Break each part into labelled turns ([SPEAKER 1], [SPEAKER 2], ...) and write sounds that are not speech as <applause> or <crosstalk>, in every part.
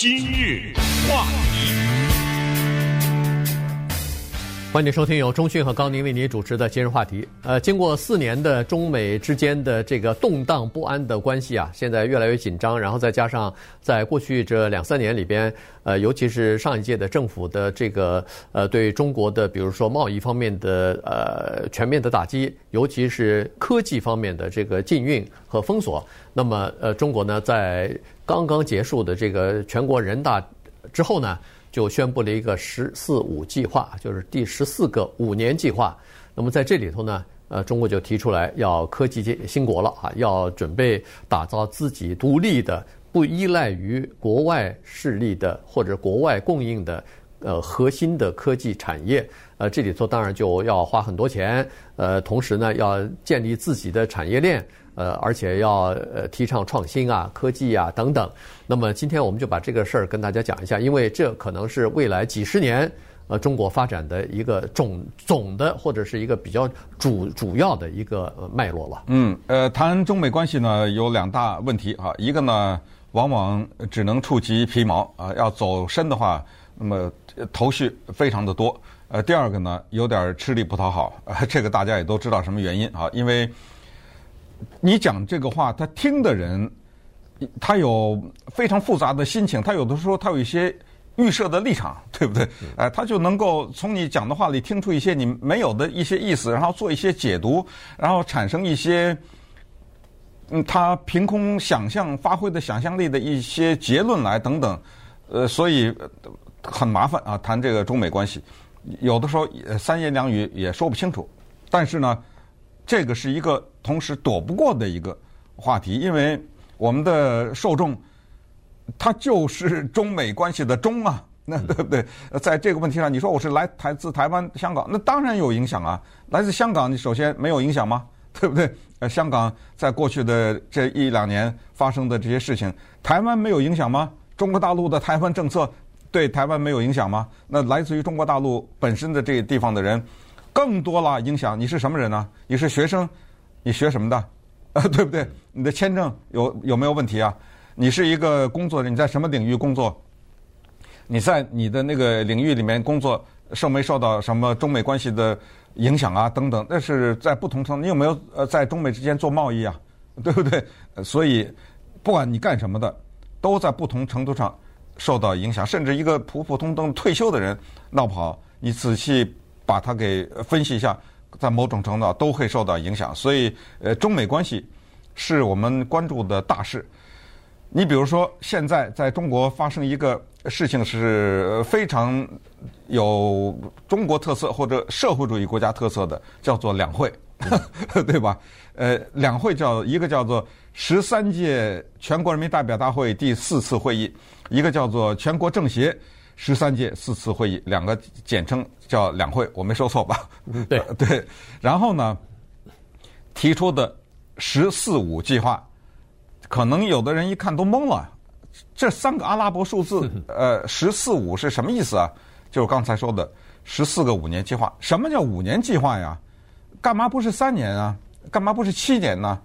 [SPEAKER 1] 今日话题。
[SPEAKER 2] 欢迎收听由中讯和高宁为您主持的今日话题。呃，经过四年的中美之间的这个动荡不安的关系啊，现在越来越紧张。然后再加上在过去这两三年里边，呃，尤其是上一届的政府的这个呃对中国的，比如说贸易方面的呃全面的打击，尤其是科技方面的这个禁运和封锁。那么呃，中国呢，在刚刚结束的这个全国人大之后呢，就宣布了一个“十四五”计划，就是第十四个五年计划。那么在这里头呢，呃，中国就提出来要科技兴国了啊，要准备打造自己独立的、不依赖于国外势力的或者国外供应的呃核心的科技产业。呃，这里头当然就要花很多钱，呃，同时呢要建立自己的产业链。呃，而且要呃提倡创新啊、科技啊等等。那么今天我们就把这个事儿跟大家讲一下，因为这可能是未来几十年呃中国发展的一个总总的或者是一个比较主主要的一个脉络了。
[SPEAKER 3] 嗯，呃，谈中美关系呢有两大问题哈，一个呢往往只能触及皮毛啊，要走深的话，那么头绪非常的多。呃，第二个呢有点吃力不讨好，呃，这个大家也都知道什么原因啊，因为。你讲这个话，他听的人，他有非常复杂的心情，他有的时候他有一些预设的立场，对不对？哎，他就能够从你讲的话里听出一些你没有的一些意思，然后做一些解读，然后产生一些嗯，他凭空想象发挥的想象力的一些结论来等等，呃，所以很麻烦啊，谈这个中美关系，有的时候三言两语也说不清楚，但是呢。这个是一个同时躲不过的一个话题，因为我们的受众，他就是中美关系的中啊，<laughs> 那对不对？在这个问题上，你说我是来台自台湾、香港，那当然有影响啊。来自香港，你首先没有影响吗？<laughs> 对不对？呃，香港在过去的这一两年发生的这些事情，台湾没有影响吗？中国大陆的台湾政策对台湾没有影响吗？那来自于中国大陆本身的这个地方的人。更多了影响，你是什么人呢？你是学生，你学什么的？啊，<laughs> 对不对？你的签证有有没有问题啊？你是一个工作人，你在什么领域工作？你在你的那个领域里面工作，受没受到什么中美关系的影响啊？等等，那是在不同程度。你有没有呃在中美之间做贸易啊？<laughs> 对不对？所以不管你干什么的，都在不同程度上受到影响。甚至一个普普通通退休的人闹不好，你仔细。把它给分析一下，在某种程度都会受到影响，所以呃，中美关系是我们关注的大事。你比如说，现在在中国发生一个事情是非常有中国特色或者社会主义国家特色的，叫做两会，<laughs> 对吧？呃，两会叫一个叫做十三届全国人民代表大会第四次会议，一个叫做全国政协。十三届四次会议，两个简称叫两会，我没说错吧？
[SPEAKER 2] 对 <laughs>
[SPEAKER 3] 对。然后呢，提出的“十四五”计划，可能有的人一看都懵了。这三个阿拉伯数字，<laughs> 呃，“十四五”是什么意思啊？就是刚才说的十四个五年计划。什么叫五年计划呀？干嘛不是三年啊？干嘛不是七年呢？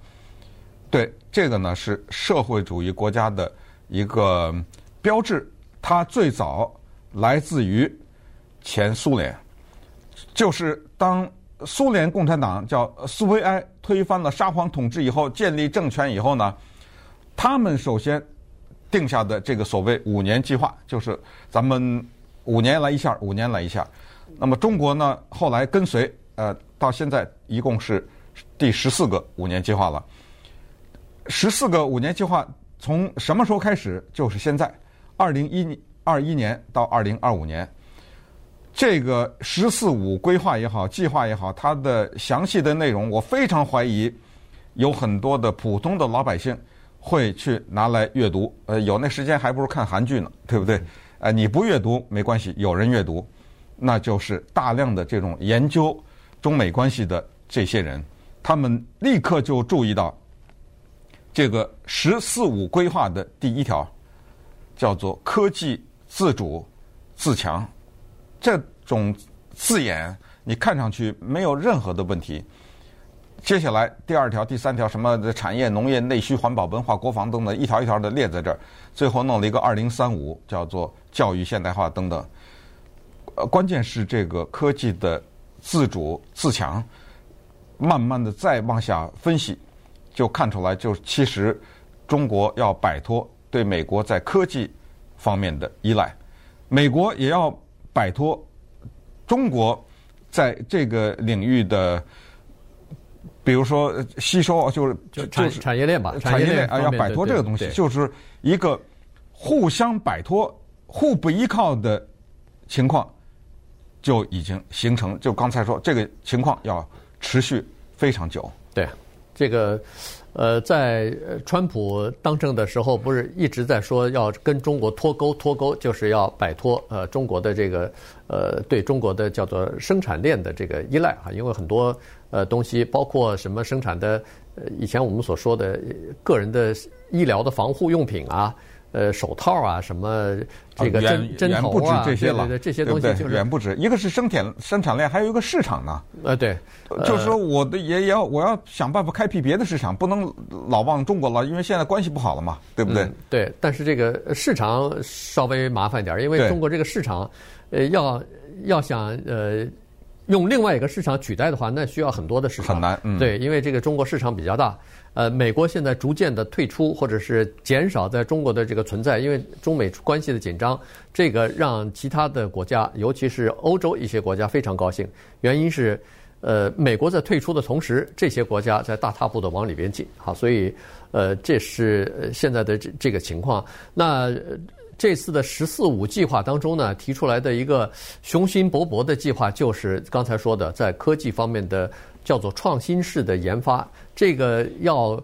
[SPEAKER 3] 对，这个呢是社会主义国家的一个标志，它最早。来自于前苏联，就是当苏联共产党叫苏维埃推翻了沙皇统治以后，建立政权以后呢，他们首先定下的这个所谓五年计划，就是咱们五年来一下，五年来一下。那么中国呢，后来跟随，呃，到现在一共是第十四个五年计划了。十四个五年计划从什么时候开始？就是现在，二零一。二一年到二零二五年，这个“十四五”规划也好，计划也好，它的详细的内容，我非常怀疑有很多的普通的老百姓会去拿来阅读。呃，有那时间还不如看韩剧呢，对不对？呃，你不阅读没关系，有人阅读，那就是大量的这种研究中美关系的这些人，他们立刻就注意到这个“十四五”规划的第一条叫做科技。自主、自强，这种字眼你看上去没有任何的问题。接下来第二条、第三条什么产业、农业、内需、环保、文化、国防等等，一条一条的列在这儿，最后弄了一个二零三五，叫做教育现代化等等。呃，关键是这个科技的自主自强，慢慢的再往下分析，就看出来，就其实中国要摆脱对美国在科技方面的依赖，美国也要摆脱中国在这个领域的。比如说吸收，就是
[SPEAKER 2] 就产产业链吧，
[SPEAKER 3] 产业链啊，要摆脱这个东西，就是一个互相摆脱、互不依靠的情况，就已经形成。就刚才说，这个情况要持续非常久。
[SPEAKER 2] 对，这个呃，在川普当政的时候，不是一直在说要跟中国脱钩，脱钩就是要摆脱呃中国的这个呃对中国的叫做生产链的这个依赖啊，因为很多。呃，东西包括什么生产的？呃，以前我们所说的个人的医疗的防护用品啊，呃，手套啊，什么这个针针头啊，
[SPEAKER 3] 这些了，
[SPEAKER 2] 对对对，这些东西就是
[SPEAKER 3] 远不止。一个是生产生产链，还有一个市场呢。
[SPEAKER 2] 呃，对，
[SPEAKER 3] 就是说我的也要我要想办法开辟别的市场，不能老往中国了，因为现在关系不好了嘛，对不对？
[SPEAKER 2] 嗯、对，但是这个市场稍微麻烦点，因为中国这个市场，呃，要要想呃。用另外一个市场取代的话，那需要很多的市场。
[SPEAKER 3] 很难，嗯。
[SPEAKER 2] 对，因为这个中国市场比较大。呃，美国现在逐渐的退出或者是减少在中国的这个存在，因为中美关系的紧张，这个让其他的国家，尤其是欧洲一些国家非常高兴。原因是，呃，美国在退出的同时，这些国家在大踏步的往里边进。好，所以，呃，这是现在的这这个情况。那。这次的“十四五”计划当中呢，提出来的一个雄心勃勃的计划，就是刚才说的，在科技方面的叫做创新式的研发。这个要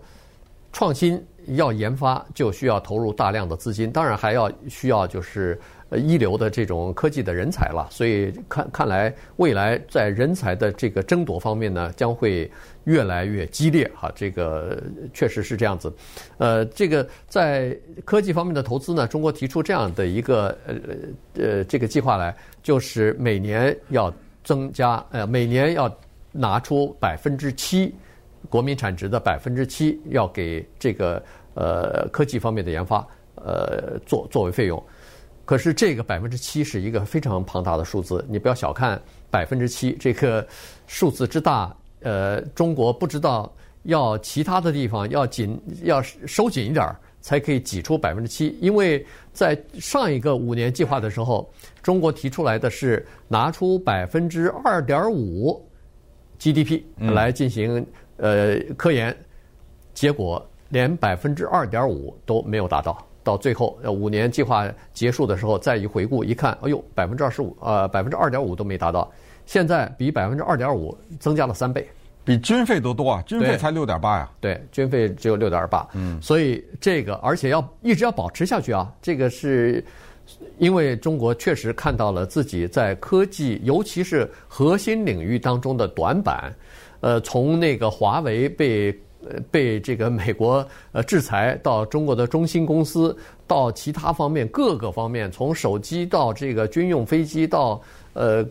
[SPEAKER 2] 创新、要研发，就需要投入大量的资金，当然还要需要就是。一流的这种科技的人才了，所以看看来未来在人才的这个争夺方面呢，将会越来越激烈哈。这个确实是这样子。呃，这个在科技方面的投资呢，中国提出这样的一个呃呃这个计划来，就是每年要增加呃每年要拿出百分之七国民产值的百分之七要给这个呃科技方面的研发呃作作为费用。可是这个百分之七是一个非常庞大的数字，你不要小看百分之七这个数字之大。呃，中国不知道要其他的地方要紧要收紧一点儿，才可以挤出百分之七。因为在上一个五年计划的时候，中国提出来的是拿出百分之二点五 GDP 来进行呃科研，结果连百分之二点五都没有达到。到最后，呃，五年计划结束的时候，再一回顾一看，哎呦，百分之二十五，呃，百分之二点五都没达到。现在比百分之二点五增加了三倍，
[SPEAKER 3] 比军费都多啊！军费才六点八呀。
[SPEAKER 2] 对，军费只有六点八。嗯，所以这个，而且要一直要保持下去啊。这个是因为中国确实看到了自己在科技，尤其是核心领域当中的短板。呃，从那个华为被。呃，被这个美国呃制裁，到中国的中兴公司，到其他方面各个方面，从手机到这个军用飞机，到呃，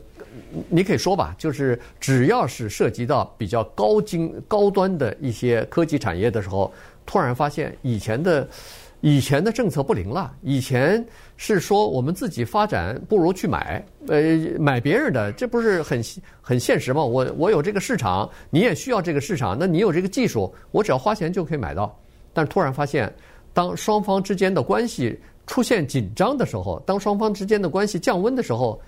[SPEAKER 2] 你可以说吧，就是只要是涉及到比较高精高端的一些科技产业的时候，突然发现以前的。以前的政策不灵了，以前是说我们自己发展不如去买，呃，买别人的，这不是很很现实吗？我我有这个市场，你也需要这个市场，那你有这个技术，我只要花钱就可以买到。但是突然发现，当双方之间的关系出现紧张的时候，当双方之间的关系降温的时候，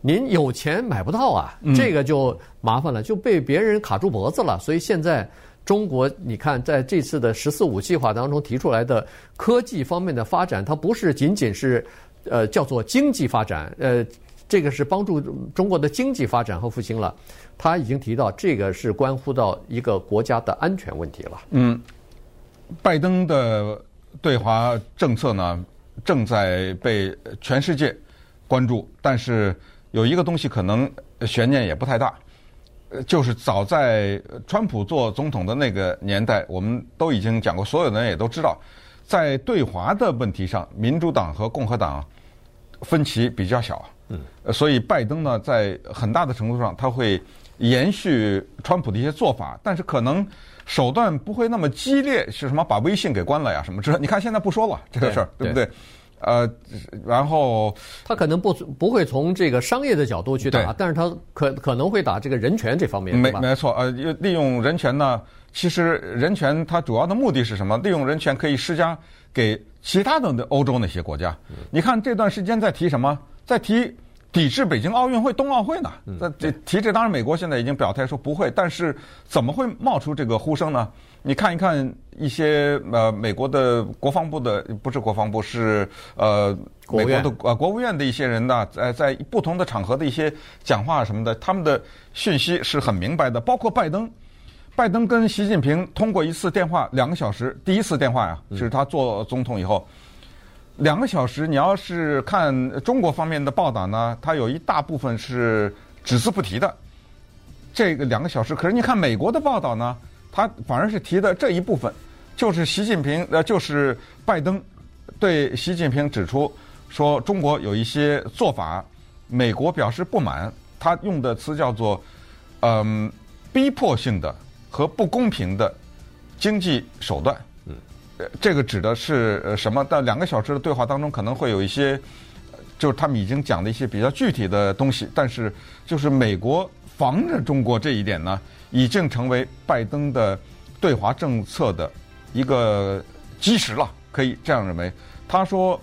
[SPEAKER 2] 您有钱买不到啊，这个就麻烦了，就被别人卡住脖子了。所以现在。中国，你看，在这次的“十四五”计划当中提出来的科技方面的发展，它不是仅仅是，呃，叫做经济发展，呃，这个是帮助中国的经济发展和复兴了。他已经提到，这个是关乎到一个国家的安全问题了。
[SPEAKER 3] 嗯，拜登的对华政策呢，正在被全世界关注，但是有一个东西可能悬念也不太大。呃，就是早在川普做总统的那个年代，我们都已经讲过，所有的人也都知道，在对华的问题上，民主党和共和党分歧比较小。嗯，所以拜登呢，在很大的程度上，他会延续川普的一些做法，但是可能手段不会那么激烈，是什么把微信给关了呀？什么之类？你看现在不说了这个事儿，对，对不对？呃，然后
[SPEAKER 2] 他可能不不会从这个商业的角度去打，但是他可可能会打这个人权这方面，
[SPEAKER 3] 没没错，呃，利用人权呢，其实人权它主要的目的是什么？利用人权可以施加给其他的欧洲那些国家。你看这段时间在提什么？在提抵制北京奥运会、冬奥会呢？在这提这，当然美国现在已经表态说不会，但是怎么会冒出这个呼声呢？你看一看一些呃美国的国防部的不是国防部是呃美国的呃国务院的一些人呢，在在不同的场合的一些讲话什么的，他们的讯息是很明白的。包括拜登，拜登跟习近平通过一次电话两个小时，第一次电话呀，就是他做总统以后两个小时。你要是看中国方面的报道呢，他有一大部分是只字不提的。这个两个小时，可是你看美国的报道呢？他反而是提的这一部分，就是习近平呃，就是拜登对习近平指出说中国有一些做法，美国表示不满。他用的词叫做嗯逼迫性的和不公平的经济手段。嗯，这个指的是呃什么？在两个小时的对话当中，可能会有一些，就是他们已经讲的一些比较具体的东西。但是就是美国防着中国这一点呢，已经成为拜登的对华政策的一个基石了，可以这样认为。他说，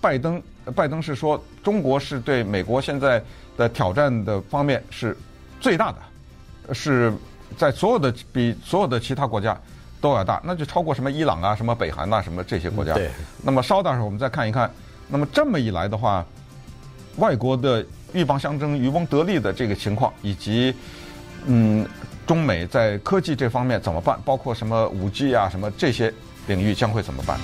[SPEAKER 3] 拜登，拜登是说，中国是对美国现在的挑战的方面是最大的，是在所有的比所有的其他国家都要大，那就超过什么伊朗啊、什么北韩呐、什么这些国家。
[SPEAKER 2] 对。
[SPEAKER 3] 那么稍等会儿我们再看一看，那么这么一来的话，外国的鷸蚌相争、渔翁得利的这个情况，以及嗯。中美在科技这方面怎么办？包括什么五 G 啊，什么这些领域将会怎么办？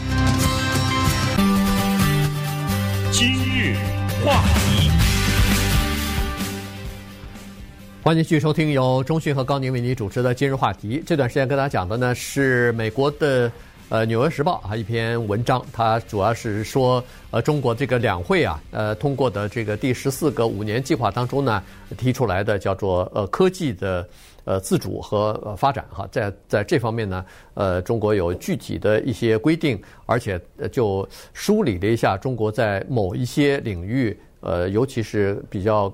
[SPEAKER 1] 今日话题，
[SPEAKER 2] 欢迎继续收听由中讯和高宁为您主持的今日话题。这段时间跟大家讲的呢是美国的呃《纽约时报》啊一篇文章，它主要是说呃中国这个两会啊呃通过的这个第十四个五年计划当中呢提出来的叫做呃科技的。呃，自主和呃发展哈，在在这方面呢，呃，中国有具体的一些规定，而且就梳理了一下中国在某一些领域，呃，尤其是比较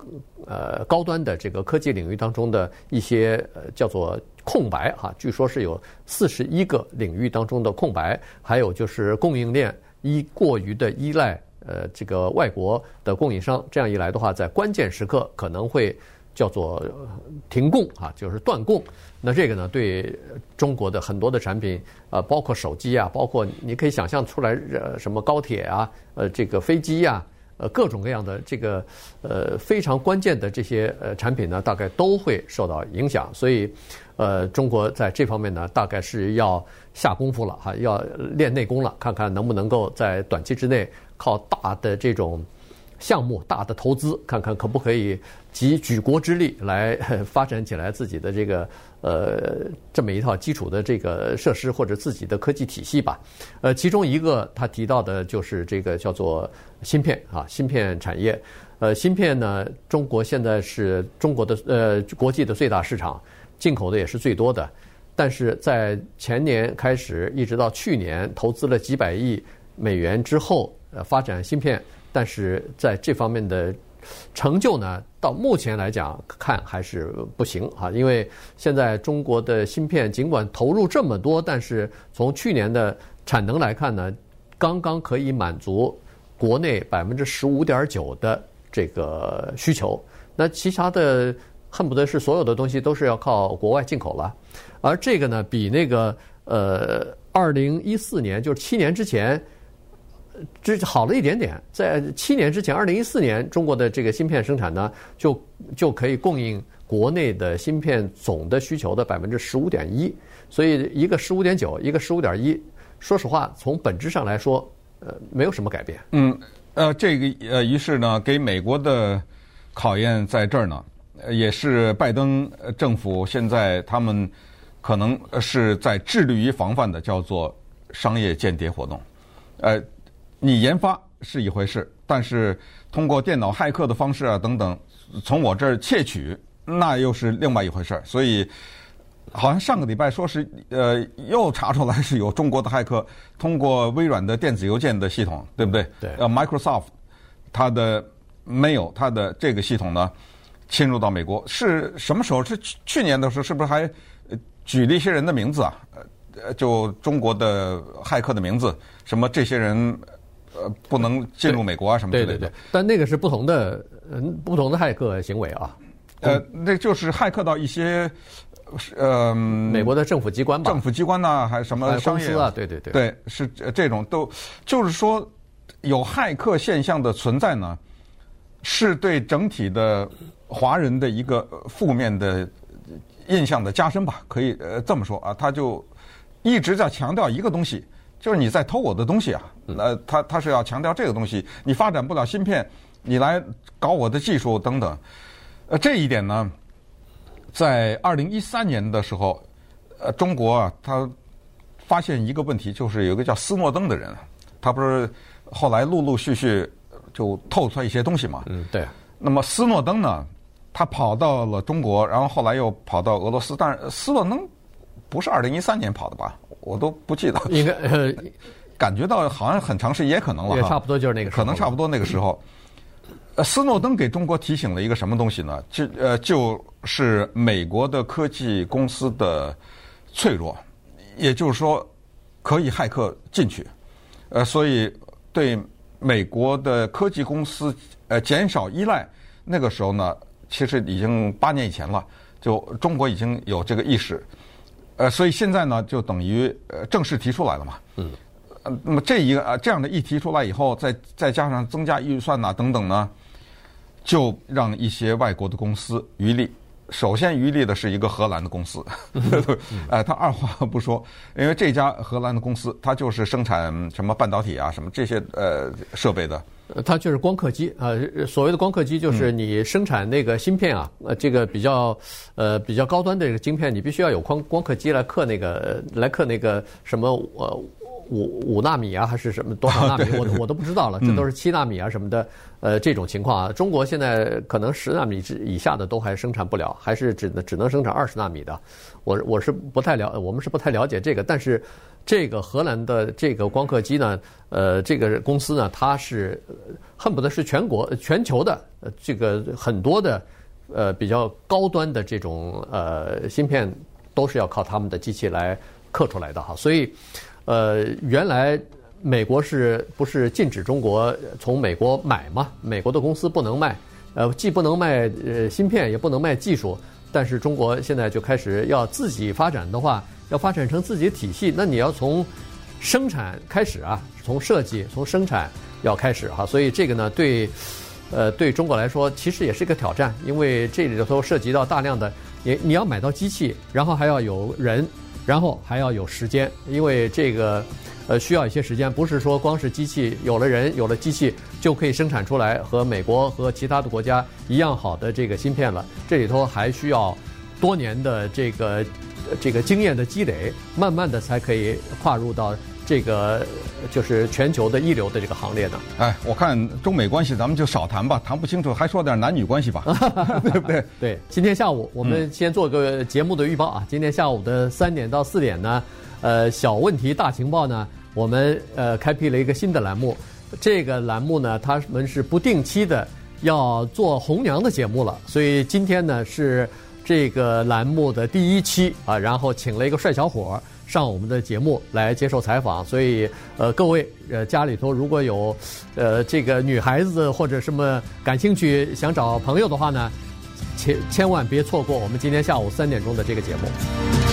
[SPEAKER 2] 呃高端的这个科技领域当中的一些呃叫做空白哈，据说是有四十一个领域当中的空白，还有就是供应链依过于的依赖呃这个外国的供应商，这样一来的话，在关键时刻可能会。叫做停供啊，就是断供。那这个呢，对中国的很多的产品，呃，包括手机啊，包括你可以想象出来，呃，什么高铁啊，呃，这个飞机呀，呃，各种各样的这个呃非常关键的这些呃产品呢，大概都会受到影响。所以，呃，中国在这方面呢，大概是要下功夫了哈，要练内功了，看看能不能够在短期之内靠大的这种。项目大的投资，看看可不可以集举国之力来 <laughs> 发展起来自己的这个呃这么一套基础的这个设施或者自己的科技体系吧。呃，其中一个他提到的就是这个叫做芯片啊，芯片产业。呃，芯片呢，中国现在是中国的呃国际的最大市场，进口的也是最多的。但是在前年开始一直到去年，投资了几百亿美元之后，呃，发展芯片。但是在这方面的成就呢，到目前来讲看还是不行啊，因为现在中国的芯片尽管投入这么多，但是从去年的产能来看呢，刚刚可以满足国内百分之十五点九的这个需求，那其他的恨不得是所有的东西都是要靠国外进口了，而这个呢，比那个呃二零一四年就是七年之前。这好了一点点，在七年之前，二零一四年，中国的这个芯片生产呢，就就可以供应国内的芯片总的需求的百分之十五点一，所以一个十五点九，一个十五点一，说实话，从本质上来说，呃，没有什么改变。
[SPEAKER 3] 嗯，呃，这个呃，于是呢，给美国的考验在这儿呢，也是拜登政府现在他们可能是在致力于防范的，叫做商业间谍活动，呃。你研发是一回事，但是通过电脑骇客的方式啊等等，从我这儿窃取那又是另外一回事儿。所以，好像上个礼拜说是呃，又查出来是有中国的骇客通过微软的电子邮件的系统，对不对？
[SPEAKER 2] 对。
[SPEAKER 3] 呃，Microsoft 它的 Mail 它的这个系统呢，侵入到美国是什么时候？是去去年的时候，是不是还举了一些人的名字啊？呃，就中国的骇客的名字，什么这些人。呃，不能进入美国啊，什么之类的。
[SPEAKER 2] 对对对，但那个是不同的，嗯，不同的骇客行为啊。
[SPEAKER 3] 呃，那就是骇客到一些，呃，
[SPEAKER 2] 美国的政府机关吧。
[SPEAKER 3] 政府机关呐，还是什么商业
[SPEAKER 2] 公司啊？对对对。
[SPEAKER 3] 对，是这种都，就是说有骇客现象的存在呢，是对整体的华人的一个负面的印象的加深吧？可以呃这么说啊，他就一直在强调一个东西。就是你在偷我的东西啊！呃，他他是要强调这个东西，你发展不了芯片，你来搞我的技术等等。呃，这一点呢，在二零一三年的时候，呃，中国啊，他发现一个问题，就是有一个叫斯诺登的人，他不是后来陆陆续续就透出来一些东西嘛？
[SPEAKER 2] 嗯，对。
[SPEAKER 3] 那么斯诺登呢，他跑到了中国，然后后来又跑到俄罗斯，但是斯诺登不是二零一三年跑的吧？我都不记得，
[SPEAKER 2] 应该呃，<laughs>
[SPEAKER 3] 感觉到好像很长时间，也可能了，
[SPEAKER 2] 也差不多就是那个时候，
[SPEAKER 3] 可能差不多那个时候。呃，斯诺登给中国提醒了一个什么东西呢？就呃，就是美国的科技公司的脆弱，也就是说可以骇客进去，呃，所以对美国的科技公司呃减少依赖。那个时候呢，其实已经八年以前了，就中国已经有这个意识。呃，所以现在呢，就等于呃正式提出来了嘛。嗯。呃，那么这一个啊这样的一提出来以后，再再加上增加预算呐等等呢，就让一些外国的公司渔利。首先渔利的是一个荷兰的公司，呃，<laughs> 他二话不说，因为这家荷兰的公司，它就是生产什么半导体啊什么这些呃设备的。
[SPEAKER 2] 它就是光刻机啊，所谓的光刻机就是你生产那个芯片啊，呃，这个比较呃比较高端的这个晶片，你必须要有光光刻机来刻那个来刻那个什么呃五五纳米啊还是什么多少纳米，<laughs> 我我都不知道了，这都是七纳米啊什么的，呃这种情况啊，中国现在可能十纳米之以下的都还生产不了，还是只能只能生产二十纳米的，我我是不太了，我们是不太了解这个，但是。这个荷兰的这个光刻机呢，呃，这个公司呢，它是恨不得是全国、全球的这个很多的呃比较高端的这种呃芯片，都是要靠他们的机器来刻出来的哈。所以，呃，原来美国是不是禁止中国从美国买嘛？美国的公司不能卖，呃，既不能卖呃芯片，也不能卖技术。但是中国现在就开始要自己发展的话。要发展成自己的体系，那你要从生产开始啊，从设计、从生产要开始哈，所以这个呢，对，呃，对中国来说其实也是一个挑战，因为这里头涉及到大量的，你你要买到机器，然后还要有人，然后还要有时间，因为这个呃需要一些时间，不是说光是机器有了人有了机器就可以生产出来和美国和其他的国家一样好的这个芯片了，这里头还需要多年的这个。这个经验的积累，慢慢的才可以跨入到这个就是全球的一流的这个行列呢。
[SPEAKER 3] 哎，我看中美关系咱们就少谈吧，谈不清楚还说点男女关系吧，<laughs> 对不对？
[SPEAKER 2] 对，今天下午我们先做个节目的预报啊。嗯、今天下午的三点到四点呢，呃，小问题大情报呢，我们呃开辟了一个新的栏目。这个栏目呢，他们是不定期的要做红娘的节目了，所以今天呢是。这个栏目的第一期啊，然后请了一个帅小伙上我们的节目来接受采访，所以呃，各位呃家里头如果有呃这个女孩子或者什么感兴趣想找朋友的话呢，千千万别错过我们今天下午三点钟的这个节目。